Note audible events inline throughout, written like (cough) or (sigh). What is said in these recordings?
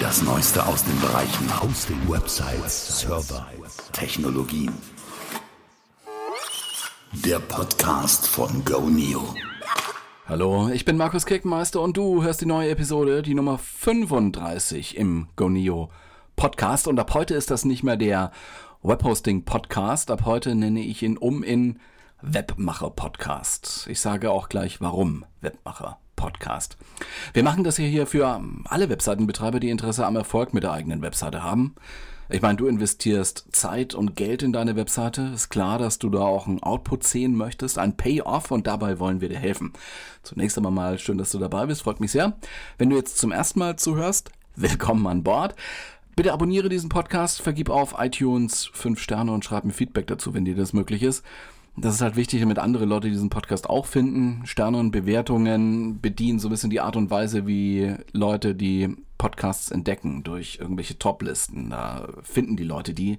Das Neueste aus den Bereichen Hosting, Websites, Server, Technologien. Der Podcast von GoNeo. Hallo, ich bin Markus Kirkenmeister und du hörst die neue Episode, die Nummer 35 im GoNeo Podcast. Und ab heute ist das nicht mehr der Webhosting Podcast. Ab heute nenne ich ihn um in Webmacher Podcast. Ich sage auch gleich warum Webmacher Podcast. Wir machen das hier, für alle Webseitenbetreiber, die Interesse am Erfolg mit der eigenen Webseite haben. Ich meine, du investierst Zeit und Geld in deine Webseite. Ist klar, dass du da auch einen Output sehen möchtest, ein Payoff und dabei wollen wir dir helfen. Zunächst einmal mal schön, dass du dabei bist, freut mich sehr. Wenn du jetzt zum ersten Mal zuhörst, willkommen an Bord. Bitte abonniere diesen Podcast, vergib auf iTunes 5 Sterne und schreib mir Feedback dazu, wenn dir das möglich ist. Das ist halt wichtig, damit andere Leute diesen Podcast auch finden. Sterne und Bewertungen bedienen so ein bisschen die Art und Weise, wie Leute die Podcasts entdecken durch irgendwelche Top-Listen. Da finden die Leute die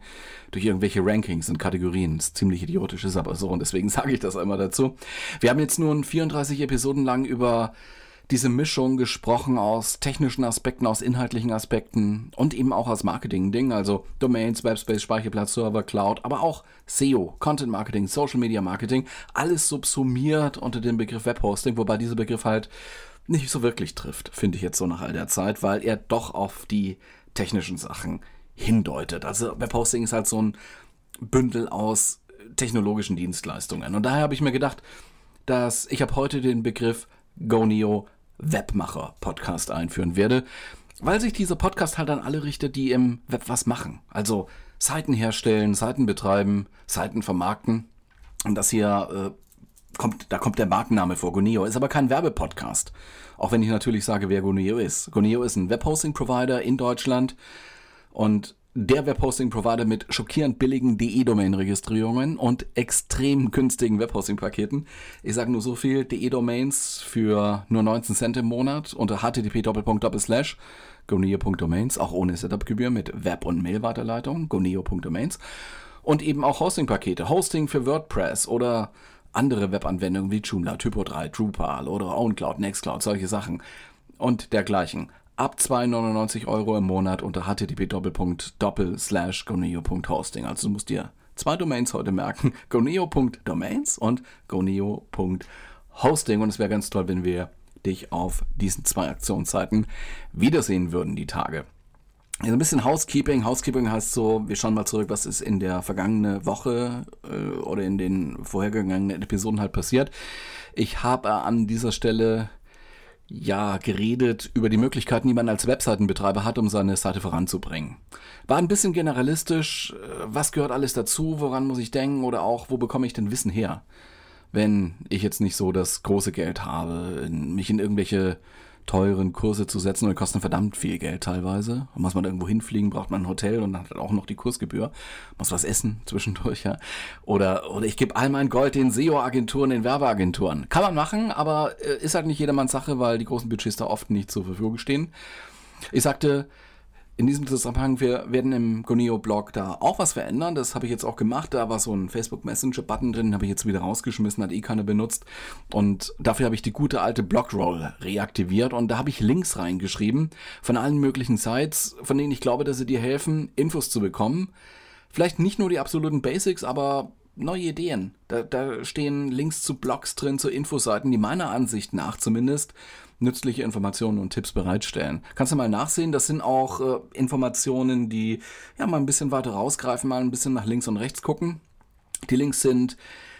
durch irgendwelche Rankings und Kategorien. Das ist ziemlich idiotisch, ist aber so und deswegen (laughs) sage ich das einmal dazu. Wir haben jetzt nun 34 Episoden lang über diese Mischung gesprochen aus technischen Aspekten, aus inhaltlichen Aspekten und eben auch aus Marketing-Dingen, also Domains, Webspace, Speicherplatz, Server, Cloud, aber auch SEO, Content Marketing, Social Media Marketing, alles subsumiert unter dem Begriff Webhosting, wobei dieser Begriff halt nicht so wirklich trifft, finde ich jetzt so nach all der Zeit, weil er doch auf die technischen Sachen hindeutet. Also Webhosting ist halt so ein Bündel aus technologischen Dienstleistungen. Und daher habe ich mir gedacht, dass ich habe heute den Begriff GoNeo Webmacher-Podcast einführen werde, weil sich dieser Podcast halt an alle richtet, die im Web was machen. Also Seiten herstellen, Seiten betreiben, Seiten vermarkten. Und das hier äh, kommt, da kommt der Markenname vor, Goneo, ist aber kein Werbepodcast. Auch wenn ich natürlich sage, wer Goneo ist. Goneo ist ein Webhosting-Provider in Deutschland und der Webhosting-Provider mit schockierend billigen DE-Domain-Registrierungen und extrem günstigen Webhosting-Paketen. Ich sage nur so viel, DE-Domains für nur 19 Cent im Monat unter http goneo.domains, auch ohne Setup-Gebühr mit Web- und Mail-Weiterleitung, goneo.domains. Und eben auch Hosting-Pakete, Hosting für WordPress oder andere Webanwendungen wie Joomla, Typo3, Drupal oder OwnCloud, Nextcloud, solche Sachen und dergleichen ab 2,99 Euro im Monat unter http://goneo.hosting. Also du musst dir zwei Domains heute merken: (laughs) goneo.domains und goneo.hosting. Und es wäre ganz toll, wenn wir dich auf diesen zwei Aktionsseiten wiedersehen würden, die Tage. Also ein bisschen Housekeeping. Housekeeping heißt so, wir schauen mal zurück, was ist in der vergangenen Woche äh, oder in den vorhergegangenen Episoden halt passiert. Ich habe an dieser Stelle ja, geredet über die Möglichkeiten, die man als Webseitenbetreiber hat, um seine Seite voranzubringen. War ein bisschen generalistisch, äh, was gehört alles dazu, woran muss ich denken oder auch, wo bekomme ich denn Wissen her, wenn ich jetzt nicht so das große Geld habe, mich in irgendwelche teuren Kurse zu setzen und die kosten verdammt viel Geld teilweise. Und muss man irgendwo hinfliegen, braucht man ein Hotel und dann hat auch noch die Kursgebühr. Muss was essen (laughs) zwischendurch, ja. Oder, oder ich gebe all mein Gold den SEO-Agenturen, den Werbeagenturen. Kann man machen, aber äh, ist halt nicht jedermanns Sache, weil die großen Budgets da oft nicht zur Verfügung stehen. Ich sagte, in diesem Zusammenhang, wir werden im Goneo-Blog da auch was verändern. Das habe ich jetzt auch gemacht. Da war so ein Facebook Messenger-Button drin, habe ich jetzt wieder rausgeschmissen, hat eh keiner benutzt. Und dafür habe ich die gute alte Blogroll reaktiviert und da habe ich Links reingeschrieben von allen möglichen Sites, von denen ich glaube, dass sie dir helfen, Infos zu bekommen. Vielleicht nicht nur die absoluten Basics, aber neue Ideen. Da, da stehen Links zu Blogs drin, zu Infoseiten, die meiner Ansicht nach zumindest nützliche Informationen und Tipps bereitstellen. Kannst du mal nachsehen, das sind auch äh, Informationen, die ja mal ein bisschen weiter rausgreifen, mal ein bisschen nach links und rechts gucken. Die Links sind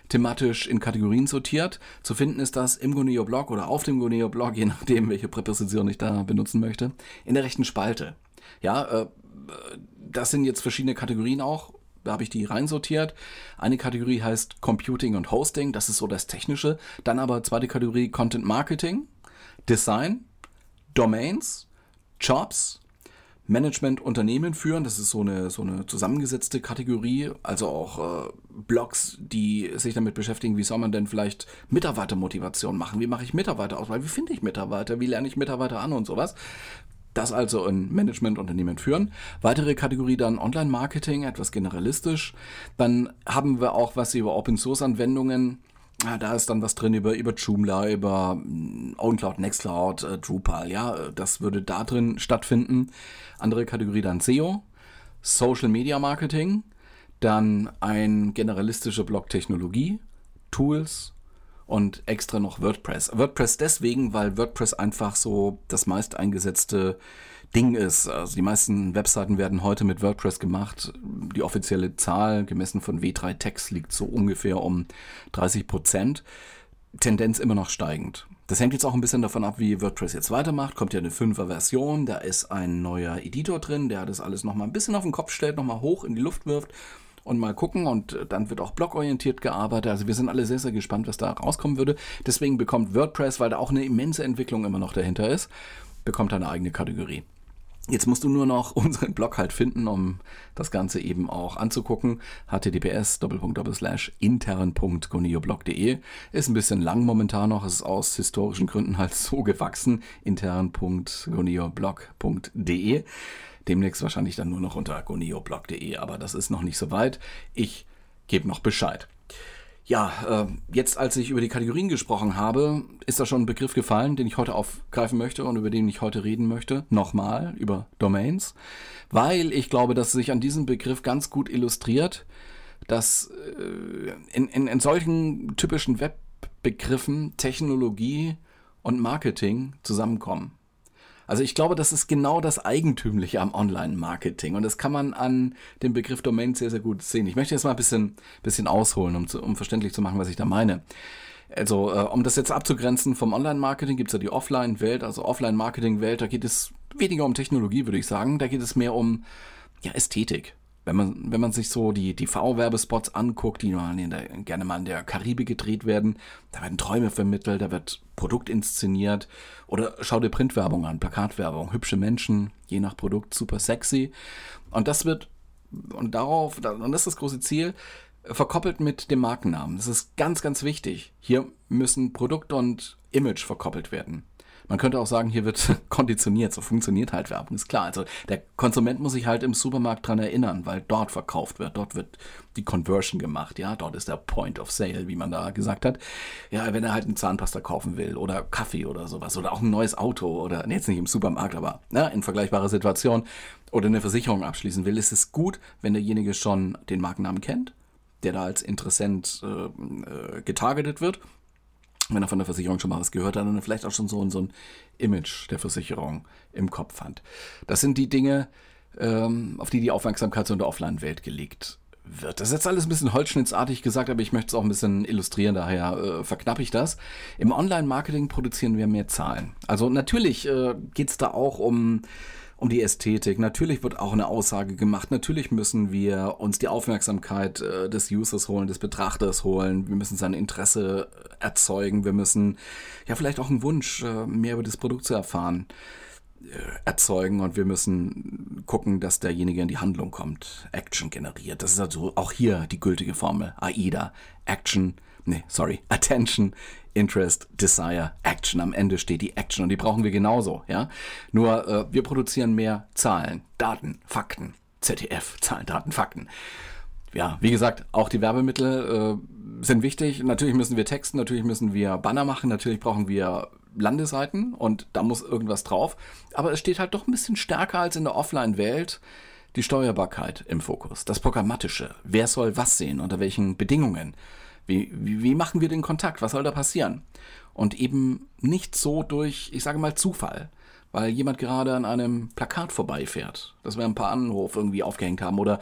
thematisch in Kategorien sortiert. Zu finden ist das im Goneo Blog oder auf dem Goneo Blog, (laughs) je nachdem, welche Präposition ich da benutzen möchte, in der rechten Spalte. Ja, äh, das sind jetzt verschiedene Kategorien auch. Da habe ich die reinsortiert. Eine Kategorie heißt Computing und Hosting, das ist so das Technische. Dann aber zweite Kategorie Content Marketing, Design, Domains, Jobs, Management Unternehmen führen. Das ist so eine, so eine zusammengesetzte Kategorie. Also auch äh, Blogs, die sich damit beschäftigen, wie soll man denn vielleicht Mitarbeitermotivation machen? Wie mache ich Mitarbeiter aus? Wie finde ich Mitarbeiter? Wie lerne ich Mitarbeiter an und sowas? Das also in Management-Unternehmen führen. Weitere Kategorie dann Online-Marketing, etwas generalistisch. Dann haben wir auch was über Open-Source-Anwendungen ja, da ist dann was drin über, über Joomla, über OwnCloud, Nextcloud, äh, Drupal, ja, das würde da drin stattfinden. Andere Kategorie dann SEO, Social Media Marketing, dann ein generalistischer Blog Technologie, Tools und extra noch WordPress. WordPress deswegen, weil WordPress einfach so das meist eingesetzte Ding ist. Also die meisten Webseiten werden heute mit WordPress gemacht. Die offizielle Zahl, gemessen von W3 Text, liegt so ungefähr um 30 Prozent. Tendenz immer noch steigend. Das hängt jetzt auch ein bisschen davon ab, wie WordPress jetzt weitermacht. Kommt ja eine 5er Version, da ist ein neuer Editor drin, der das alles nochmal ein bisschen auf den Kopf stellt, nochmal hoch in die Luft wirft und mal gucken. Und dann wird auch blogorientiert gearbeitet. Also wir sind alle sehr, sehr gespannt, was da rauskommen würde. Deswegen bekommt WordPress, weil da auch eine immense Entwicklung immer noch dahinter ist, bekommt eine eigene Kategorie. Jetzt musst du nur noch (laughs) unseren Blog halt finden, um das Ganze eben auch anzugucken. https intern.gonioblog.de ist ein bisschen lang momentan noch, ist aus historischen Gründen halt so gewachsen. intern.gonioblog.de Demnächst wahrscheinlich dann nur noch unter gonioblog.de, aber das ist noch nicht so weit. Ich gebe noch Bescheid. Ja, äh, jetzt als ich über die Kategorien gesprochen habe, ist da schon ein Begriff gefallen, den ich heute aufgreifen möchte und über den ich heute reden möchte. Nochmal über Domains, weil ich glaube, dass sich an diesem Begriff ganz gut illustriert, dass äh, in, in, in solchen typischen Webbegriffen Technologie und Marketing zusammenkommen. Also ich glaube, das ist genau das Eigentümliche am Online-Marketing und das kann man an dem Begriff Domain sehr, sehr gut sehen. Ich möchte jetzt mal ein bisschen, bisschen ausholen, um, zu, um verständlich zu machen, was ich da meine. Also, äh, um das jetzt abzugrenzen vom Online-Marketing, gibt es ja die Offline-Welt, also Offline-Marketing-Welt, da geht es weniger um Technologie, würde ich sagen. Da geht es mehr um ja, Ästhetik wenn man, wenn man sich so die, die V-Werbespots anguckt, die mal der, gerne mal in der Karibik gedreht werden, da werden Träume vermittelt, da wird Produkt inszeniert. Oder schau dir Printwerbung an, Plakatwerbung, hübsche Menschen, je nach Produkt super sexy. Und das wird, und darauf, und das ist das große Ziel, verkoppelt mit dem Markennamen. Das ist ganz, ganz wichtig. Hier müssen Produkt und Image verkoppelt werden. Man könnte auch sagen, hier wird (laughs) konditioniert, so funktioniert halt Werbung, ist klar. Also der Konsument muss sich halt im Supermarkt dran erinnern, weil dort verkauft wird, dort wird die Conversion gemacht, ja, dort ist der Point of Sale, wie man da gesagt hat. Ja, wenn er halt eine Zahnpasta kaufen will oder Kaffee oder sowas oder auch ein neues Auto oder nee, jetzt nicht im Supermarkt, aber ne, in vergleichbarer Situation oder eine Versicherung abschließen will, ist es gut, wenn derjenige schon den Markennamen kennt, der da als Interessent äh, äh, getargetet wird wenn er von der Versicherung schon mal was gehört hat und vielleicht auch schon so, so ein Image der Versicherung im Kopf hat. Das sind die Dinge, ähm, auf die die Aufmerksamkeit so in der Offline-Welt gelegt wird. Das ist jetzt alles ein bisschen holzschnittsartig gesagt, aber ich möchte es auch ein bisschen illustrieren, daher äh, verknappe ich das. Im Online-Marketing produzieren wir mehr Zahlen. Also natürlich äh, geht es da auch um um die Ästhetik. Natürlich wird auch eine Aussage gemacht. Natürlich müssen wir uns die Aufmerksamkeit äh, des Users holen, des Betrachters holen. Wir müssen sein Interesse äh, erzeugen. Wir müssen ja vielleicht auch einen Wunsch, äh, mehr über das Produkt zu erfahren, äh, erzeugen und wir müssen gucken, dass derjenige in die Handlung kommt. Action generiert. Das ist also auch hier die gültige Formel. AIDA. Action nee, sorry, Attention, Interest, Desire, Action. Am Ende steht die Action und die brauchen wir genauso, ja. Nur äh, wir produzieren mehr Zahlen, Daten, Fakten. ZDF, Zahlen, Daten, Fakten. Ja, wie gesagt, auch die Werbemittel äh, sind wichtig. Natürlich müssen wir texten, natürlich müssen wir Banner machen, natürlich brauchen wir Landeseiten und da muss irgendwas drauf. Aber es steht halt doch ein bisschen stärker als in der Offline-Welt die Steuerbarkeit im Fokus, das Programmatische. Wer soll was sehen, unter welchen Bedingungen? Wie, wie, wie machen wir den Kontakt? Was soll da passieren? Und eben nicht so durch, ich sage mal, Zufall weil jemand gerade an einem Plakat vorbeifährt, das wir ein paar Anruf irgendwie aufgehängt haben, oder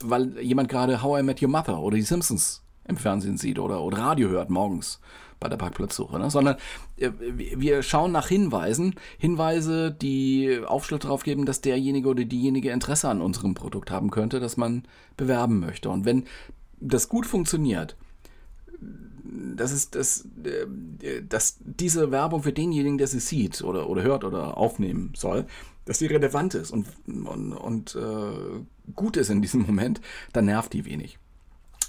weil jemand gerade How I Met Your Mother oder die Simpsons im Fernsehen sieht oder, oder Radio hört morgens bei der Parkplatzsuche, ne? sondern äh, wir schauen nach Hinweisen, Hinweise, die Aufschluss darauf geben, dass derjenige oder diejenige Interesse an unserem Produkt haben könnte, das man bewerben möchte. Und wenn das gut funktioniert, das ist das, äh, dass diese Werbung für denjenigen, der sie sieht oder, oder hört oder aufnehmen soll, dass die relevant ist und, und, und äh, gut ist in diesem Moment, dann nervt die wenig.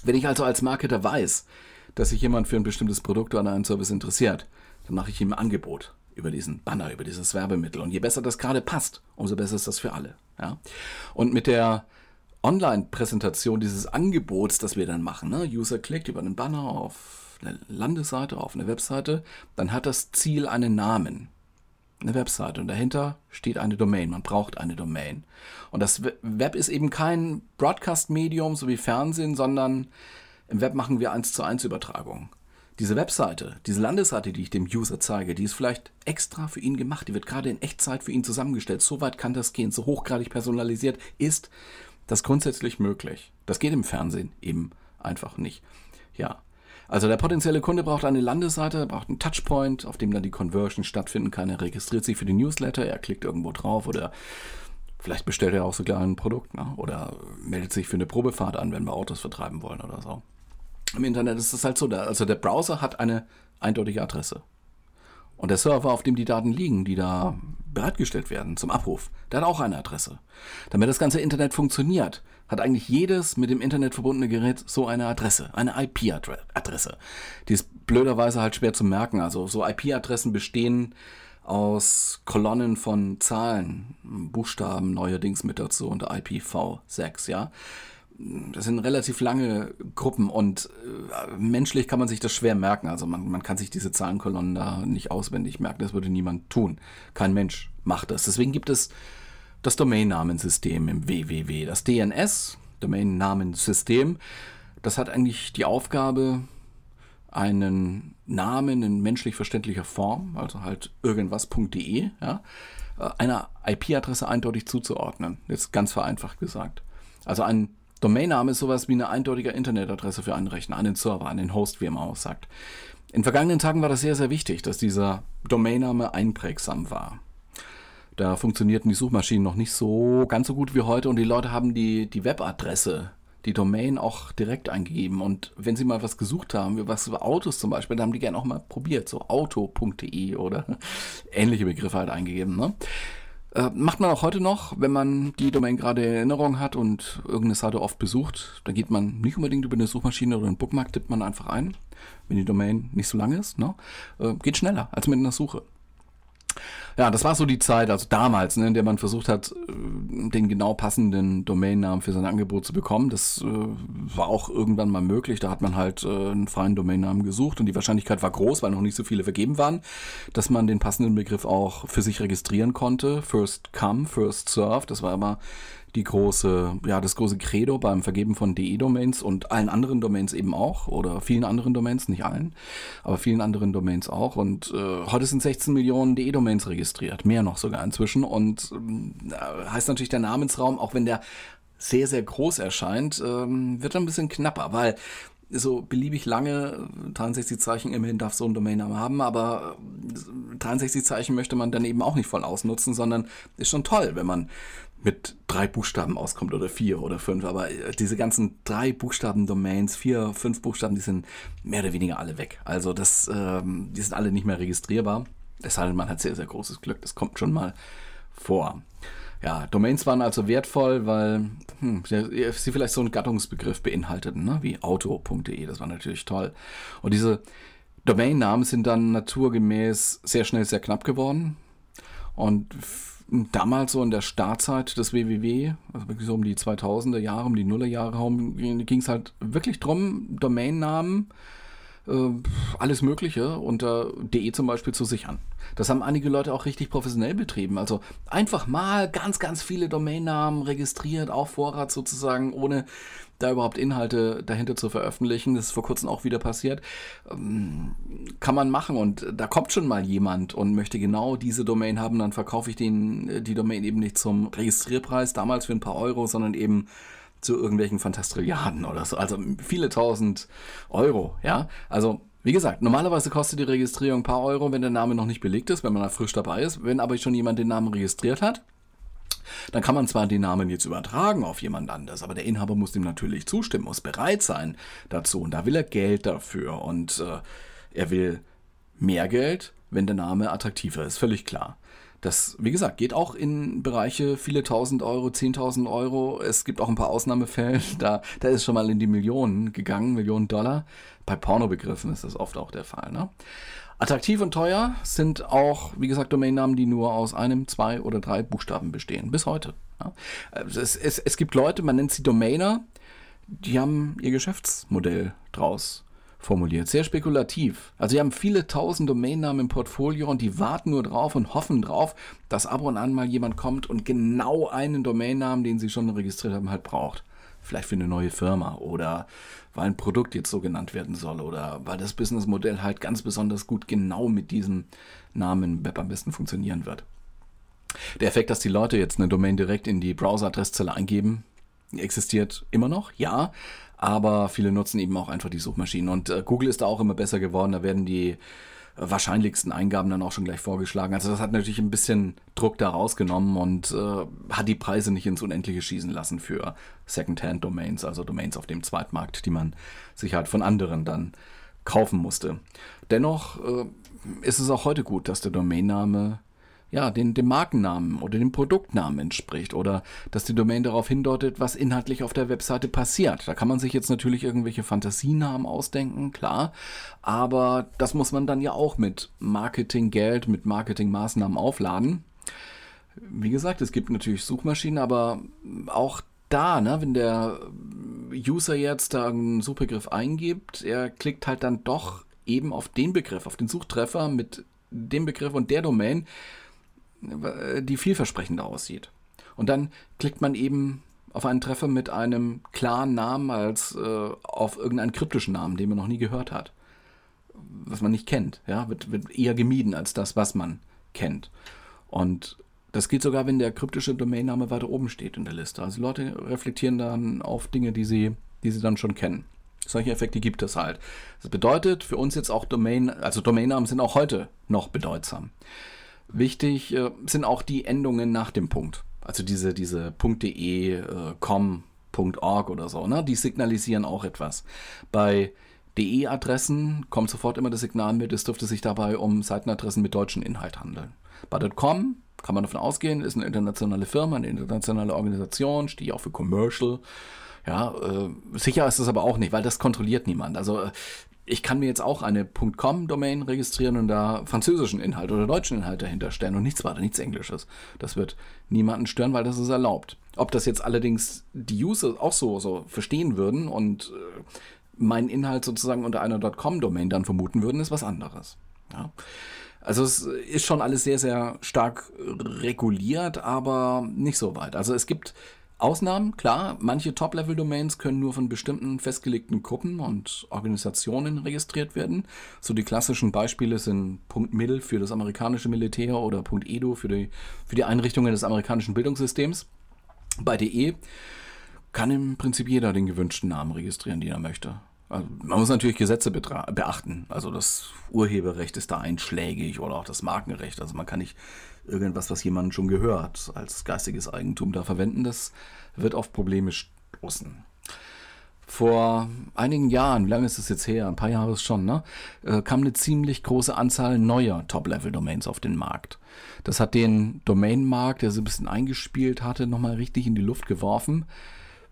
Wenn ich also als Marketer weiß, dass sich jemand für ein bestimmtes Produkt oder einen Service interessiert, dann mache ich ihm ein Angebot über diesen Banner, über dieses Werbemittel. Und je besser das gerade passt, umso besser ist das für alle. Ja? Und mit der Online-Präsentation dieses Angebots, das wir dann machen. Ne? User klickt über einen Banner auf eine Landesseite, auf eine Webseite, dann hat das Ziel einen Namen. Eine Webseite und dahinter steht eine Domain. Man braucht eine Domain. Und das Web ist eben kein Broadcast-Medium, so wie Fernsehen, sondern im Web machen wir 1 zu 1 Übertragung. Diese Webseite, diese Landesseite, die ich dem User zeige, die ist vielleicht extra für ihn gemacht. Die wird gerade in Echtzeit für ihn zusammengestellt. So weit kann das gehen, so hochgradig personalisiert ist das grundsätzlich möglich. Das geht im Fernsehen eben einfach nicht. Ja. Also der potenzielle Kunde braucht eine Landesseite, braucht einen Touchpoint, auf dem dann die Conversion stattfinden kann. Er registriert sich für die Newsletter, er klickt irgendwo drauf oder vielleicht bestellt er auch sogar ein Produkt ne? oder meldet sich für eine Probefahrt an, wenn wir Autos vertreiben wollen oder so. Im Internet ist es halt so, also der Browser hat eine eindeutige Adresse. Und der Server, auf dem die Daten liegen, die da bereitgestellt werden zum Abruf, der hat auch eine Adresse. Damit das ganze Internet funktioniert, hat eigentlich jedes mit dem Internet verbundene Gerät so eine Adresse, eine IP-Adresse. Die ist blöderweise halt schwer zu merken. Also so IP-Adressen bestehen aus Kolonnen von Zahlen, Buchstaben neuerdings mit dazu und IPv6, ja das sind relativ lange Gruppen und äh, menschlich kann man sich das schwer merken. Also man, man kann sich diese Zahlenkolonnen da nicht auswendig merken. Das würde niemand tun. Kein Mensch macht das. Deswegen gibt es das Domainnamensystem im WWW. Das DNS, Domainnamensystem, das hat eigentlich die Aufgabe, einen Namen in menschlich verständlicher Form, also halt irgendwas.de, ja, äh, einer IP-Adresse eindeutig zuzuordnen. Jetzt ganz vereinfacht gesagt. Also ein Domainname ist sowas wie eine eindeutige Internetadresse für einen Rechner, einen Server, einen Host, wie man auch sagt. In vergangenen Tagen war das sehr, sehr wichtig, dass dieser Domainname einprägsam war. Da funktionierten die Suchmaschinen noch nicht so ganz so gut wie heute und die Leute haben die, die Webadresse, die Domain auch direkt eingegeben. Und wenn sie mal was gesucht haben, was über Autos zum Beispiel, dann haben die gerne auch mal probiert, so auto.de oder (laughs) ähnliche Begriffe halt eingegeben. Ne? Äh, macht man auch heute noch, wenn man die Domain gerade in Erinnerung hat und irgendeine Seite oft besucht. Da geht man nicht unbedingt über eine Suchmaschine oder einen Bookmark, tippt man einfach ein, wenn die Domain nicht so lang ist. Ne? Äh, geht schneller als mit einer Suche. Ja, das war so die Zeit, also damals, ne, in der man versucht hat, äh, den genau passenden Domainnamen für sein Angebot zu bekommen. Das äh, war auch irgendwann mal möglich. Da hat man halt äh, einen freien Domainnamen gesucht und die Wahrscheinlichkeit war groß, weil noch nicht so viele vergeben waren, dass man den passenden Begriff auch für sich registrieren konnte. First come, first serve. Das war aber die große, ja, das große Credo beim Vergeben von DE-Domains und allen anderen Domains eben auch oder vielen anderen Domains, nicht allen, aber vielen anderen Domains auch. Und äh, heute sind 16 Millionen DE-Domains registriert, mehr noch sogar inzwischen. Und äh, heißt natürlich der Namensraum, auch wenn der sehr, sehr groß erscheint, ähm, wird ein bisschen knapper, weil so beliebig lange 63 Zeichen immerhin darf so ein Domainname haben, aber 63 Zeichen möchte man dann eben auch nicht voll ausnutzen, sondern ist schon toll, wenn man mit drei Buchstaben auskommt oder vier oder fünf, aber äh, diese ganzen drei Buchstaben-Domains, vier, fünf Buchstaben, die sind mehr oder weniger alle weg. Also das, ähm, die sind alle nicht mehr registrierbar. Es sei denn, man hat sehr, sehr großes Glück. Das kommt schon mal vor. Ja, Domains waren also wertvoll, weil hm, sie vielleicht so einen Gattungsbegriff beinhalteten, ne? wie auto.de. Das war natürlich toll. Und diese Domainnamen sind dann naturgemäß sehr schnell sehr knapp geworden. Und damals so in der Startzeit des WWW, also wirklich so um die 2000er Jahre, um die Nullerjahre herum, ging es halt wirklich drum, Domainnamen, äh, alles Mögliche unter de zum Beispiel zu sichern. Das haben einige Leute auch richtig professionell betrieben. Also einfach mal ganz, ganz viele Domainnamen registriert, auf Vorrat sozusagen, ohne da überhaupt Inhalte dahinter zu veröffentlichen. Das ist vor kurzem auch wieder passiert. Ähm, kann man machen und da kommt schon mal jemand und möchte genau diese Domain haben, dann verkaufe ich den, äh, die Domain eben nicht zum Registrierpreis, damals für ein paar Euro, sondern eben zu irgendwelchen Fantastrilliarden oder so. Also viele tausend Euro, ja. Also wie gesagt, normalerweise kostet die Registrierung ein paar Euro, wenn der Name noch nicht belegt ist, wenn man da frisch dabei ist. Wenn aber schon jemand den Namen registriert hat, dann kann man zwar den Namen jetzt übertragen auf jemand anders, aber der Inhaber muss dem natürlich zustimmen, muss bereit sein dazu. Und da will er Geld dafür. Und äh, er will mehr Geld, wenn der Name attraktiver ist, völlig klar. Das, wie gesagt, geht auch in Bereiche viele tausend Euro, zehntausend Euro. Es gibt auch ein paar Ausnahmefälle, (laughs) da, da ist schon mal in die Millionen gegangen, Millionen Dollar. Bei Pornobegriffen ist das oft auch der Fall. Ne? Attraktiv und teuer sind auch, wie gesagt, Domainnamen, die nur aus einem, zwei oder drei Buchstaben bestehen. Bis heute. Ja. Es, es, es gibt Leute, man nennt sie Domainer, die haben ihr Geschäftsmodell draus formuliert, sehr spekulativ. Also sie haben viele tausend Domainnamen im Portfolio und die warten nur drauf und hoffen drauf, dass ab und an mal jemand kommt und genau einen Domainnamen, den sie schon registriert haben, halt braucht. Vielleicht für eine neue Firma oder weil ein Produkt jetzt so genannt werden soll oder weil das Businessmodell halt ganz besonders gut genau mit diesem Namen Web am besten funktionieren wird. Der Effekt, dass die Leute jetzt eine Domain direkt in die Browser-Adresszelle eingeben, existiert immer noch, ja, aber viele nutzen eben auch einfach die Suchmaschinen. Und äh, Google ist da auch immer besser geworden. Da werden die wahrscheinlichsten Eingaben dann auch schon gleich vorgeschlagen. Also das hat natürlich ein bisschen Druck da rausgenommen und äh, hat die Preise nicht ins Unendliche schießen lassen für Second-Hand-Domains, also Domains auf dem Zweitmarkt, die man sich halt von anderen dann kaufen musste. Dennoch äh, ist es auch heute gut, dass der Domainname ja, den, dem Markennamen oder dem Produktnamen entspricht oder dass die Domain darauf hindeutet, was inhaltlich auf der Webseite passiert. Da kann man sich jetzt natürlich irgendwelche Fantasienamen ausdenken, klar, aber das muss man dann ja auch mit Marketinggeld, mit Marketingmaßnahmen aufladen. Wie gesagt, es gibt natürlich Suchmaschinen, aber auch da, ne, wenn der User jetzt da einen Suchbegriff eingibt, er klickt halt dann doch eben auf den Begriff, auf den Suchtreffer mit dem Begriff und der Domain, die vielversprechender aussieht. Und dann klickt man eben auf einen Treffer mit einem klaren Namen als äh, auf irgendeinen kryptischen Namen, den man noch nie gehört hat. Was man nicht kennt, ja, wird, wird eher gemieden als das, was man kennt. Und das geht sogar, wenn der kryptische Domainname weiter oben steht in der Liste. Also Leute reflektieren dann auf Dinge, die sie, die sie dann schon kennen. Solche Effekte gibt es halt. Das bedeutet für uns jetzt auch Domain, also Domainnamen sind auch heute noch bedeutsam. Wichtig äh, sind auch die Endungen nach dem Punkt. Also diese, diese .de, äh, .com, .org oder so, ne? die signalisieren auch etwas. Bei DE-Adressen kommt sofort immer das Signal mit, es dürfte sich dabei um Seitenadressen mit deutschem Inhalt handeln. Bei .com kann man davon ausgehen, ist eine internationale Firma, eine internationale Organisation, steht auch für Commercial. Ja, äh, sicher ist es aber auch nicht, weil das kontrolliert niemand. Also äh, ich kann mir jetzt auch eine .com-Domain registrieren und da französischen Inhalt oder deutschen Inhalt dahinter stellen und nichts weiter, nichts Englisches. Das wird niemanden stören, weil das ist erlaubt. Ob das jetzt allerdings die User auch so, so verstehen würden und äh, meinen Inhalt sozusagen unter einer .com-Domain dann vermuten würden, ist was anderes. Ja. Also es ist schon alles sehr, sehr stark reguliert, aber nicht so weit. Also es gibt Ausnahmen, klar, manche Top-Level-Domains können nur von bestimmten festgelegten Gruppen und Organisationen registriert werden. So die klassischen Beispiele sind .mil für das amerikanische Militär oder .edu für die, für die Einrichtungen des amerikanischen Bildungssystems. Bei DE kann im Prinzip jeder den gewünschten Namen registrieren, den er möchte. Also man muss natürlich Gesetze beachten. Also das Urheberrecht ist da einschlägig oder auch das Markenrecht. Also man kann nicht irgendwas, was jemand schon gehört, als geistiges Eigentum da verwenden. Das wird auf Probleme stoßen. Vor einigen Jahren, wie lange ist das jetzt her? Ein paar Jahre ist schon, ne? Äh, kam eine ziemlich große Anzahl neuer Top-Level-Domains auf den Markt. Das hat den Domain-Markt, der so ein bisschen eingespielt hatte, nochmal richtig in die Luft geworfen.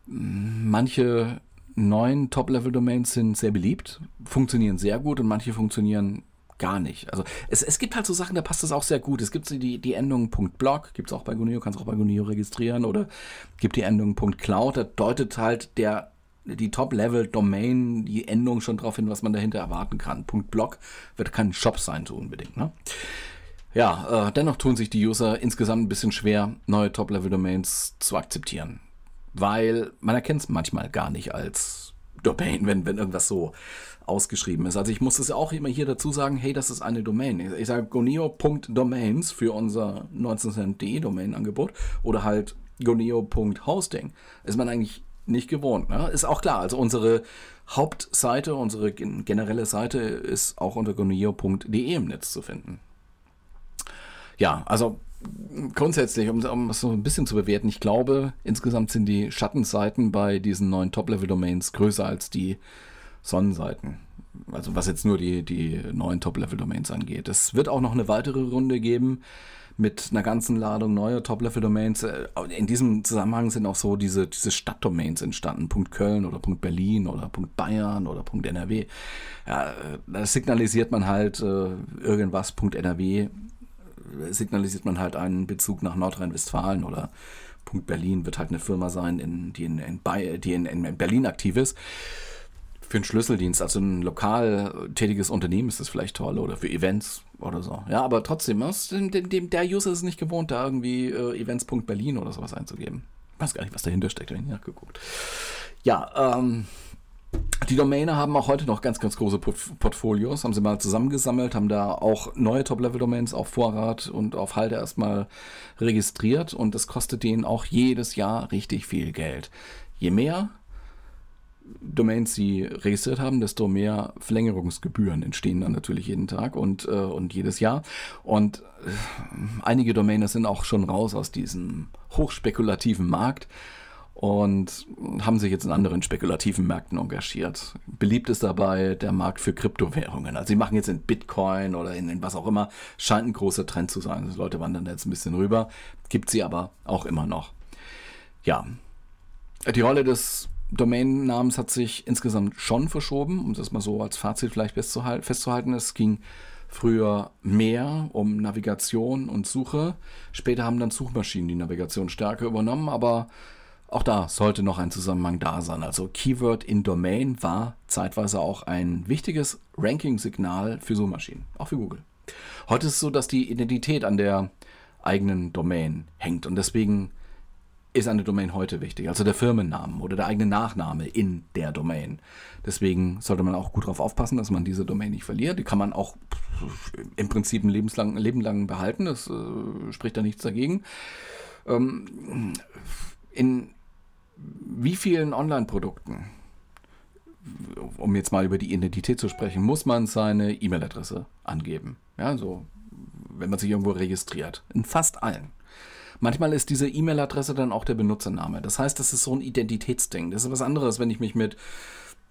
Manche neuen Top-Level-Domains sind sehr beliebt, funktionieren sehr gut und manche funktionieren gar nicht. Also es, es gibt halt so Sachen, da passt das auch sehr gut. Es gibt die, die Endung .blog, gibt es auch bei Guneo, kannst auch bei Guneo registrieren oder gibt die Endung .cloud, da deutet halt der die Top-Level-Domain, die Endung schon darauf hin, was man dahinter erwarten kann. .blog wird kein Shop sein, so unbedingt. Ne? Ja, äh, dennoch tun sich die User insgesamt ein bisschen schwer, neue Top-Level-Domains zu akzeptieren. Weil man erkennt es manchmal gar nicht als Domain, wenn, wenn irgendwas so ausgeschrieben ist. Also ich muss es auch immer hier dazu sagen, hey, das ist eine Domain. Ich sage goneo.domains für unser 19.de Domain-Angebot oder halt goneo.hosting. Ist man eigentlich nicht gewohnt. Ne? Ist auch klar, also unsere Hauptseite, unsere generelle Seite ist auch unter goneo.de im Netz zu finden. Ja, also grundsätzlich, um, um so ein bisschen zu bewerten, ich glaube, insgesamt sind die Schattenseiten bei diesen neuen Top-Level-Domains größer als die Sonnenseiten. Also was jetzt nur die, die neuen Top-Level-Domains angeht. Es wird auch noch eine weitere Runde geben mit einer ganzen Ladung neuer Top-Level-Domains. Äh, in diesem Zusammenhang sind auch so diese, diese Stadtdomains entstanden. Punkt Köln oder Punkt Berlin oder Punkt Bayern oder Punkt NRW. Ja, da signalisiert man halt äh, irgendwas, Punkt NRW, signalisiert man halt einen Bezug nach Nordrhein-Westfalen oder Punkt Berlin wird halt eine Firma sein, in, die, in, in, die in Berlin aktiv ist für einen Schlüsseldienst, also ein lokal tätiges Unternehmen ist das vielleicht toll oder für Events oder so. Ja, aber trotzdem, dem, dem, der User ist nicht gewohnt, da irgendwie äh, Events.berlin oder sowas einzugeben. Ich weiß gar nicht, was dahinter steckt, habe ich nachgeguckt. Ja, ähm, die Domäne haben auch heute noch ganz, ganz große Portfolios, haben sie mal zusammengesammelt, haben da auch neue Top-Level-Domains auf Vorrat und auf Halde erstmal registriert und das kostet denen auch jedes Jahr richtig viel Geld. Je mehr Domains sie registriert haben, desto mehr Verlängerungsgebühren entstehen dann natürlich jeden Tag und, äh, und jedes Jahr. Und äh, einige Domains sind auch schon raus aus diesem hochspekulativen Markt und haben sich jetzt in anderen spekulativen Märkten engagiert. Beliebt ist dabei der Markt für Kryptowährungen. Also sie machen jetzt in Bitcoin oder in, in was auch immer, scheint ein großer Trend zu sein. Also Leute wandern jetzt ein bisschen rüber, gibt sie aber auch immer noch. Ja, die Rolle des Domainnamens hat sich insgesamt schon verschoben, um das mal so als Fazit vielleicht festzuhalten. Es ging früher mehr um Navigation und Suche. Später haben dann Suchmaschinen die Navigation stärker übernommen, aber auch da sollte noch ein Zusammenhang da sein. Also Keyword in Domain war zeitweise auch ein wichtiges Ranking-Signal für Suchmaschinen, auch für Google. Heute ist es so, dass die Identität an der eigenen Domain hängt und deswegen ist eine Domain heute wichtig, also der Firmennamen oder der eigene Nachname in der Domain. Deswegen sollte man auch gut darauf aufpassen, dass man diese Domain nicht verliert. Die kann man auch im Prinzip ein lebenslang, Leben lang behalten, das äh, spricht da nichts dagegen. Ähm, in wie vielen Online-Produkten, um jetzt mal über die Identität zu sprechen, muss man seine E-Mail-Adresse angeben? Ja, so, wenn man sich irgendwo registriert. In fast allen. Manchmal ist diese E-Mail-Adresse dann auch der Benutzername. Das heißt, das ist so ein Identitätsding. Das ist was anderes, wenn ich mich mit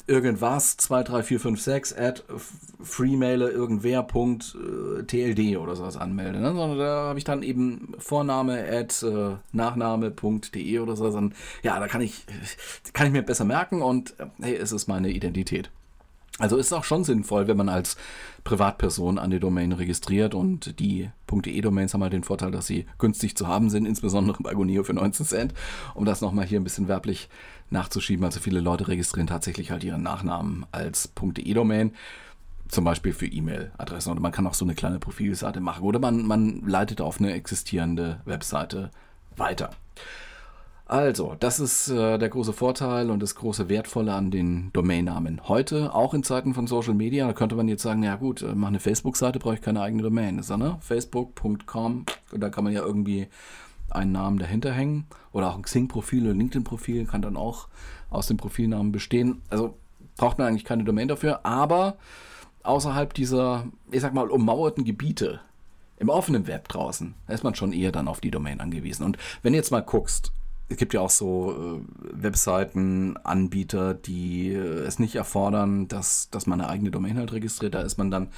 irgendwas 23456 at freemailer irgendwer.tld oder sowas anmelde. Ne? Sondern da habe ich dann eben Vorname at äh, Nachname.de oder so. Dann, ja, da kann ich, kann ich mir besser merken und hey, es ist meine Identität. Also ist auch schon sinnvoll, wenn man als Privatperson an die Domain registriert und die .de-Domains haben halt den Vorteil, dass sie günstig zu haben sind, insbesondere bei Agonio für 19 Cent, um das nochmal hier ein bisschen werblich nachzuschieben. Also viele Leute registrieren tatsächlich halt ihren Nachnamen als .de-Domain zum Beispiel für E-Mail-Adressen. Oder man kann auch so eine kleine Profilseite machen. Oder man, man leitet auf eine existierende Webseite weiter. Also, das ist äh, der große Vorteil und das große Wertvolle an den Domainnamen. Heute, auch in Zeiten von Social Media, da könnte man jetzt sagen, ja gut, äh, mach eine Facebook-Seite, brauche ich keine eigene Domain. Ist, ne? Facebook.com, da kann man ja irgendwie einen Namen dahinter hängen. Oder auch ein Xing-Profil oder LinkedIn-Profil kann dann auch aus dem Profilnamen bestehen. Also braucht man eigentlich keine Domain dafür, aber außerhalb dieser, ich sag mal, ummauerten Gebiete, im offenen Web draußen, ist man schon eher dann auf die Domain angewiesen. Und wenn du jetzt mal guckst, es gibt ja auch so äh, Webseiten, Anbieter, die äh, es nicht erfordern, dass, dass man eine eigene Domain halt registriert. Da ist man dann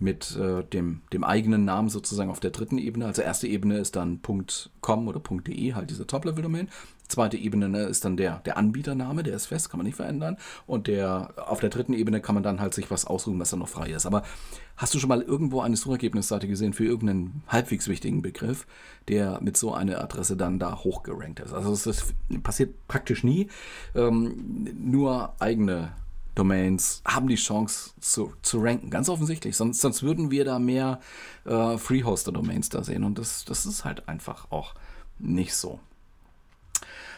mit äh, dem, dem eigenen Namen sozusagen auf der dritten Ebene. Also erste Ebene ist dann .com oder .de, halt diese Top-Level-Domain. Zweite Ebene ne, ist dann der, der Anbietername, der ist fest, kann man nicht verändern. Und der auf der dritten Ebene kann man dann halt sich was aussuchen, was dann noch frei ist. Aber hast du schon mal irgendwo eine Suchergebnisseite gesehen für irgendeinen halbwegs wichtigen Begriff, der mit so einer Adresse dann da hochgerankt ist? Also das passiert praktisch nie. Ähm, nur eigene Domains haben die Chance zu, zu ranken, ganz offensichtlich. Sonst, sonst würden wir da mehr äh, Free-Hoster-Domains da sehen. Und das, das ist halt einfach auch nicht so.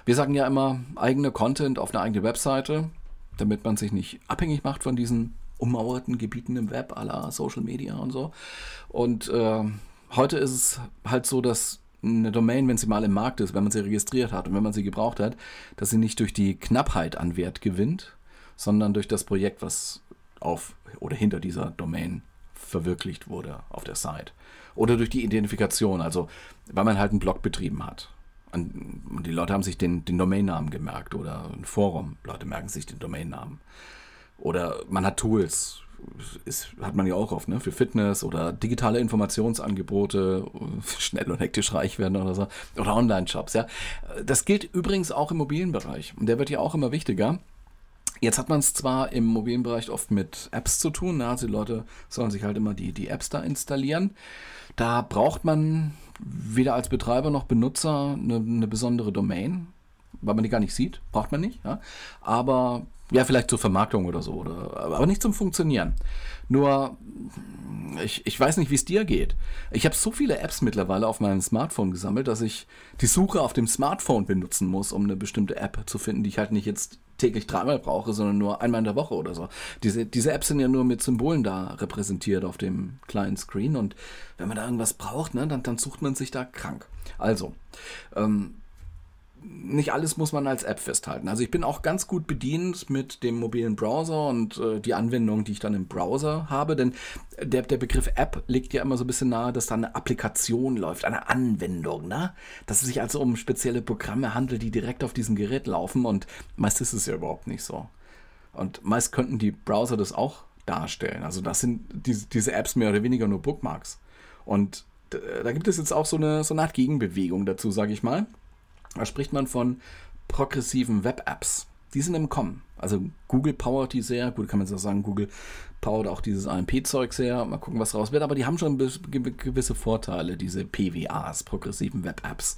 Wir sagen ja immer, eigene Content auf eine eigene Webseite, damit man sich nicht abhängig macht von diesen ummauerten Gebieten im Web, aller Social Media und so. Und äh, heute ist es halt so, dass eine Domain, wenn sie mal im Markt ist, wenn man sie registriert hat und wenn man sie gebraucht hat, dass sie nicht durch die Knappheit an Wert gewinnt, sondern durch das Projekt, was auf oder hinter dieser Domain verwirklicht wurde auf der Site. Oder durch die Identifikation, also weil man halt einen Blog betrieben hat. Und die Leute haben sich den, den Domainnamen gemerkt oder ein Forum. Leute merken sich den Domainnamen. Oder man hat Tools, ist, hat man ja auch oft, ne? Für Fitness oder digitale Informationsangebote, (laughs) schnell und hektisch reich werden oder so. Oder Online-Shops, ja. Das gilt übrigens auch im Immobilienbereich. Und der wird ja auch immer wichtiger. Jetzt hat man es zwar im mobilen Bereich oft mit Apps zu tun, ne? also die Leute sollen sich halt immer die, die Apps da installieren. Da braucht man weder als Betreiber noch Benutzer eine, eine besondere Domain. Weil man die gar nicht sieht, braucht man nicht. Ja? Aber ja, vielleicht zur Vermarktung oder so, oder, aber nicht zum Funktionieren. Nur, ich, ich weiß nicht, wie es dir geht. Ich habe so viele Apps mittlerweile auf meinem Smartphone gesammelt, dass ich die Suche auf dem Smartphone benutzen muss, um eine bestimmte App zu finden, die ich halt nicht jetzt täglich dreimal brauche, sondern nur einmal in der Woche oder so. Diese, diese Apps sind ja nur mit Symbolen da repräsentiert auf dem kleinen Screen und wenn man da irgendwas braucht, ne, dann, dann sucht man sich da krank. Also, ähm, nicht alles muss man als App festhalten. Also ich bin auch ganz gut bedient mit dem mobilen Browser und äh, die Anwendung, die ich dann im Browser habe, denn der, der Begriff App legt ja immer so ein bisschen nahe, dass da eine Applikation läuft, eine Anwendung, ne? Dass es sich also um spezielle Programme handelt, die direkt auf diesem Gerät laufen und meist ist es ja überhaupt nicht so. Und meist könnten die Browser das auch darstellen. Also das sind diese, diese Apps mehr oder weniger nur Bookmarks. Und da gibt es jetzt auch so eine, so eine Art Gegenbewegung dazu, sage ich mal. Da spricht man von progressiven Web-Apps. Die sind im Kommen. Also Google powert die sehr. Gut, kann man so sagen, Google powert auch dieses AMP-Zeug sehr. Mal gucken, was raus wird. Aber die haben schon gewisse Vorteile, diese PWAs, progressiven Web-Apps.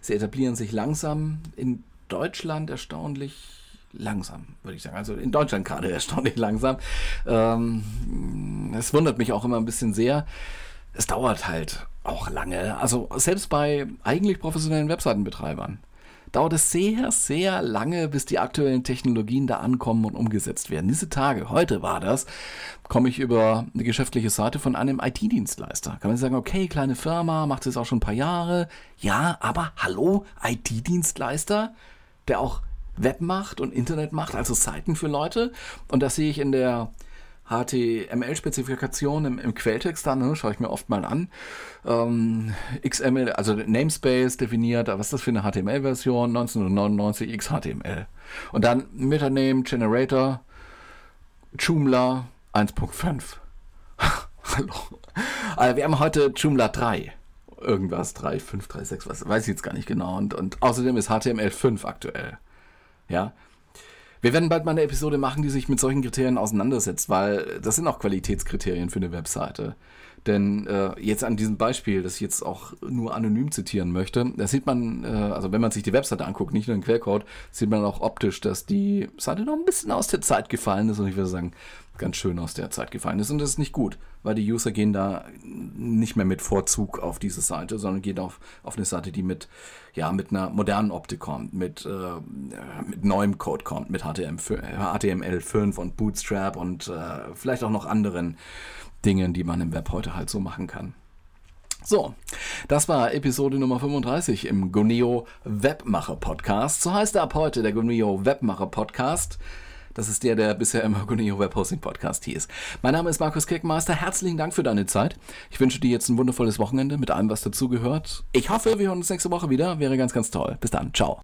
Sie etablieren sich langsam in Deutschland erstaunlich langsam, würde ich sagen. Also in Deutschland gerade (laughs) erstaunlich langsam. Ähm, es wundert mich auch immer ein bisschen sehr. Es dauert halt auch lange. Also selbst bei eigentlich professionellen Webseitenbetreibern dauert es sehr, sehr lange, bis die aktuellen Technologien da ankommen und umgesetzt werden. Diese Tage, heute war das, komme ich über eine geschäftliche Seite von einem IT-Dienstleister. Kann man sagen, okay, kleine Firma, macht es auch schon ein paar Jahre. Ja, aber hallo, IT-Dienstleister, der auch Web macht und Internet macht, also Seiten für Leute. Und das sehe ich in der HTML-Spezifikation im, im, Quelltext dann, ne, schaue ich mir oft mal an. Ähm, XML, also Namespace definiert, was ist das für eine HTML-Version? 1999 XHTML. Und dann Metaname Generator Joomla 1.5. (laughs) Hallo. Also wir haben heute Joomla 3. Irgendwas, 3, 5, 3, 6, was weiß ich jetzt gar nicht genau. Und, und außerdem ist HTML5 aktuell. Ja, wir werden bald mal eine Episode machen, die sich mit solchen Kriterien auseinandersetzt, weil das sind auch Qualitätskriterien für eine Webseite. Denn äh, jetzt an diesem Beispiel, das ich jetzt auch nur anonym zitieren möchte, da sieht man, äh, also wenn man sich die Webseite anguckt, nicht nur den Quellcode, sieht man auch optisch, dass die Seite noch ein bisschen aus der Zeit gefallen ist und ich würde sagen, ganz schön aus der Zeit gefallen ist. Und das ist nicht gut, weil die User gehen da nicht mehr mit Vorzug auf diese Seite, sondern gehen auf, auf eine Seite, die mit, ja, mit einer modernen Optik kommt, mit, äh, mit neuem Code kommt, mit HTML5 und Bootstrap und äh, vielleicht auch noch anderen Dingen, die man im Web heute halt so machen kann. So, das war Episode Nummer 35 im Guneo Webmacher Podcast. So heißt er ab heute der Guneo Webmacher Podcast. Das ist der, der bisher im Guneo Webhosting Podcast hieß. Mein Name ist Markus Kirkenmeister. Herzlichen Dank für deine Zeit. Ich wünsche dir jetzt ein wundervolles Wochenende mit allem, was dazugehört. Ich hoffe, wir hören uns nächste Woche wieder. Wäre ganz, ganz toll. Bis dann. Ciao.